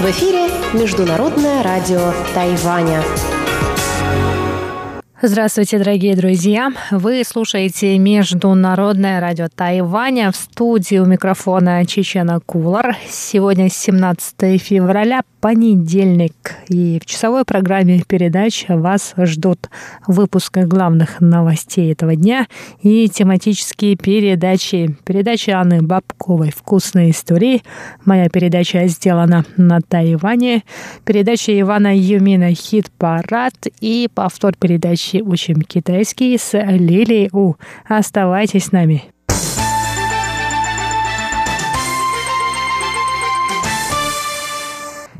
В эфире Международное радио Тайваня. Здравствуйте, дорогие друзья! Вы слушаете Международное радио Тайваня в студии у микрофона Чечена Кулар. Сегодня 17 февраля, понедельник, и в часовой программе передач вас ждут выпуск главных новостей этого дня и тематические передачи. Передача Анны Бабковой «Вкусные истории». Моя передача сделана на Тайване. Передача Ивана Юмина «Хит-парад» и повтор передачи «Учим китайский» с Лилией У. Оставайтесь с нами.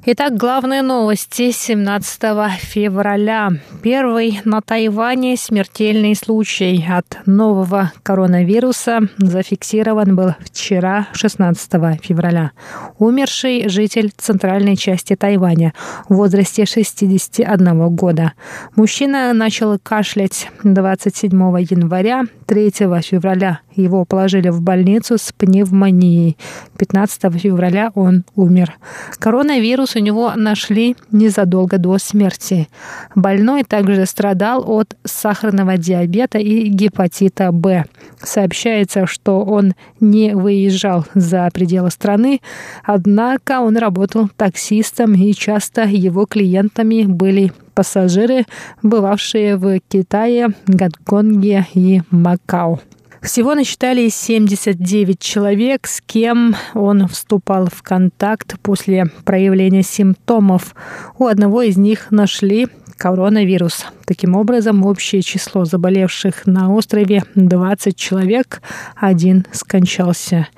Итак, главные новости 17 февраля. Первый на Тайване смертельный случай от нового коронавируса зафиксирован был вчера, 16 февраля. Умерший житель центральной части Тайваня в возрасте 61 года. Мужчина начал кашлять 27 января, 3 февраля его положили в больницу с пневмонией. 15 февраля он умер. Коронавирус у него нашли незадолго до смерти. Больной также страдал от сахарного диабета и гепатита Б. Сообщается, что он не выезжал за пределы страны, однако он работал таксистом и часто его клиентами были пассажиры, бывавшие в Китае, Гонконге и Макао. Всего насчитали 79 человек, с кем он вступал в контакт после проявления симптомов. У одного из них нашли коронавирус. Таким образом, общее число заболевших на острове 20 человек, один скончался.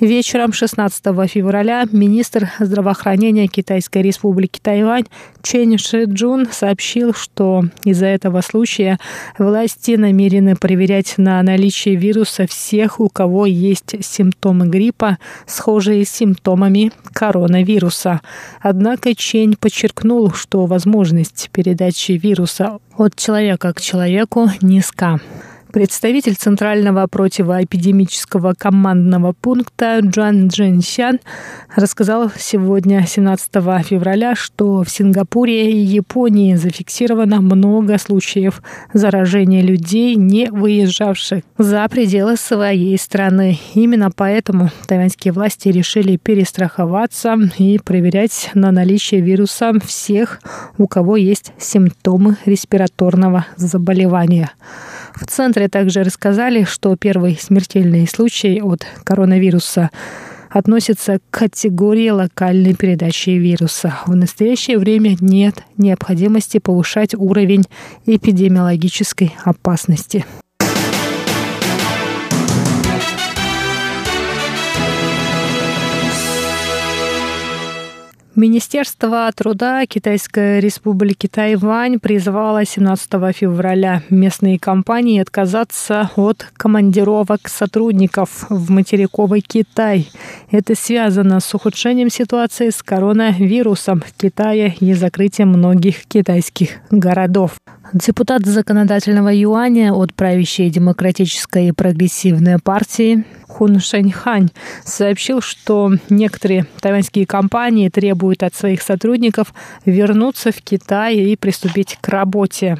Вечером 16 февраля министр здравоохранения Китайской республики Тайвань Чен Шиджун сообщил, что из-за этого случая власти намерены проверять на наличие вируса всех, у кого есть симптомы гриппа, схожие с симптомами коронавируса. Однако Чень подчеркнул, что возможность передачи вируса от человека к человеку низка. Представитель Центрального противоэпидемического командного пункта Джан Джинсян рассказал сегодня, 17 февраля, что в Сингапуре и Японии зафиксировано много случаев заражения людей, не выезжавших за пределы своей страны. Именно поэтому тайваньские власти решили перестраховаться и проверять на наличие вируса всех, у кого есть симптомы респираторного заболевания. В центре также рассказали, что первый смертельный случай от коронавируса относится к категории локальной передачи вируса. В настоящее время нет необходимости повышать уровень эпидемиологической опасности. Министерство труда Китайской республики Тайвань призвало 17 февраля местные компании отказаться от командировок сотрудников в материковый Китай. Это связано с ухудшением ситуации с коронавирусом в Китае и закрытием многих китайских городов. Депутат законодательного юаня от правящей демократической и прогрессивной партии Хун Шэньхань сообщил, что некоторые тайваньские компании требуют от своих сотрудников вернуться в Китай и приступить к работе.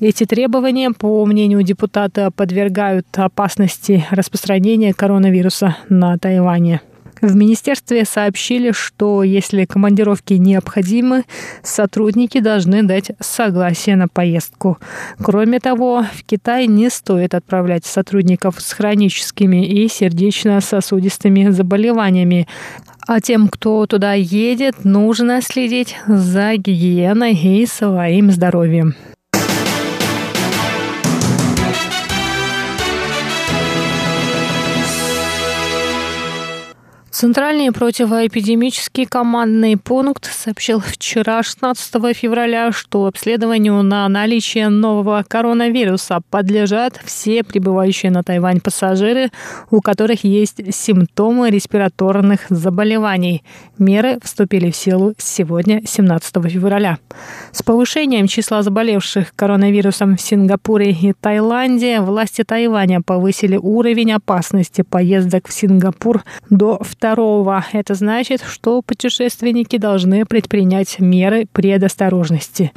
Эти требования, по мнению депутата, подвергают опасности распространения коронавируса на Тайване. В министерстве сообщили, что если командировки необходимы, сотрудники должны дать согласие на поездку. Кроме того, в Китай не стоит отправлять сотрудников с хроническими и сердечно-сосудистыми заболеваниями, а тем, кто туда едет, нужно следить за гигиеной и своим здоровьем. Центральный противоэпидемический командный пункт сообщил вчера, 16 февраля, что обследованию на наличие нового коронавируса подлежат все прибывающие на Тайвань пассажиры, у которых есть симптомы респираторных заболеваний. Меры вступили в силу сегодня, 17 февраля. С повышением числа заболевших коронавирусом в Сингапуре и Таиланде власти Тайваня повысили уровень опасности поездок в Сингапур до второго. Это значит, что путешественники должны предпринять меры предосторожности.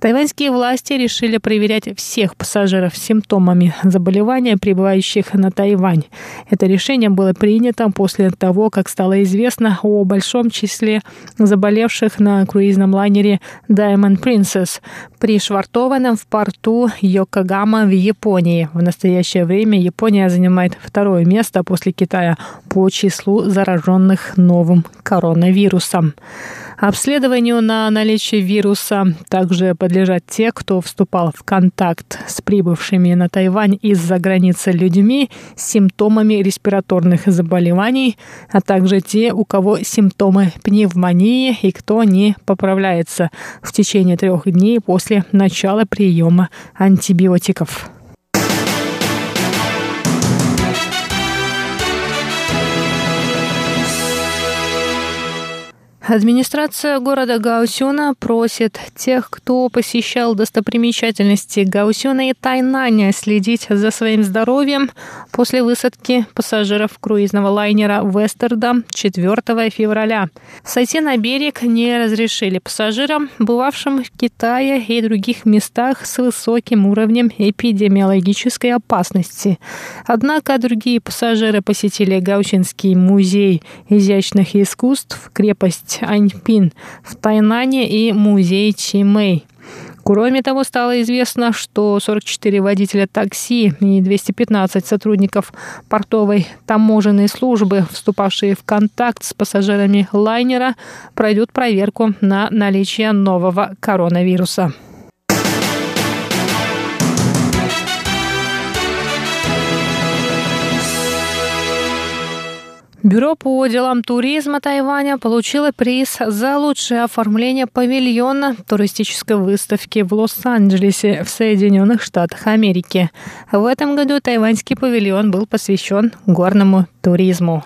Тайваньские власти решили проверять всех пассажиров с симптомами заболевания, прибывающих на Тайвань. Это решение было принято после того, как стало известно о большом числе заболевших на круизном лайнере Diamond Princess, пришвартованном в порту Йокогама в Японии. В настоящее время Япония занимает второе место после Китая по числу зараженных новым коронавирусом. Обследованию на наличие вируса также подлежат те, кто вступал в контакт с прибывшими на Тайвань из-за границы людьми с симптомами респираторных заболеваний, а также те, у кого симптомы пневмонии и кто не поправляется в течение трех дней после начала приема антибиотиков. Администрация города Гаусюна просит тех, кто посещал достопримечательности Гаусюна и Тайнаня, следить за своим здоровьем после высадки пассажиров круизного лайнера «Вестердам» 4 февраля. Сойти на берег не разрешили пассажирам, бывавшим в Китае и других местах с высоким уровнем эпидемиологической опасности. Однако другие пассажиры посетили Гаусинский музей изящных искусств, крепость Аньпин в Тайнане и музей Чимэй. Кроме того, стало известно, что 44 водителя такси и 215 сотрудников портовой таможенной службы, вступавшие в контакт с пассажирами лайнера, пройдут проверку на наличие нового коронавируса. Бюро по делам туризма Тайваня получило приз за лучшее оформление павильона туристической выставки в Лос-Анджелесе в Соединенных Штатах Америки. В этом году тайваньский павильон был посвящен горному туризму.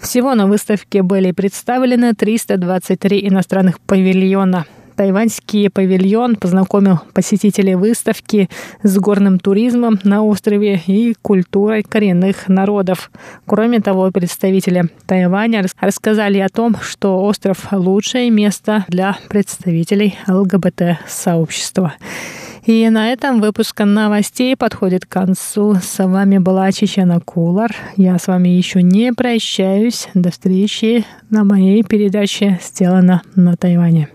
Всего на выставке были представлены 323 иностранных павильона. Тайваньский павильон познакомил посетителей выставки с горным туризмом на острове и культурой коренных народов. Кроме того, представители Тайваня рассказали о том, что остров – лучшее место для представителей ЛГБТ-сообщества. И на этом выпуск новостей подходит к концу. С вами была Чечена Кулар. Я с вами еще не прощаюсь. До встречи на моей передаче «Сделано на Тайване».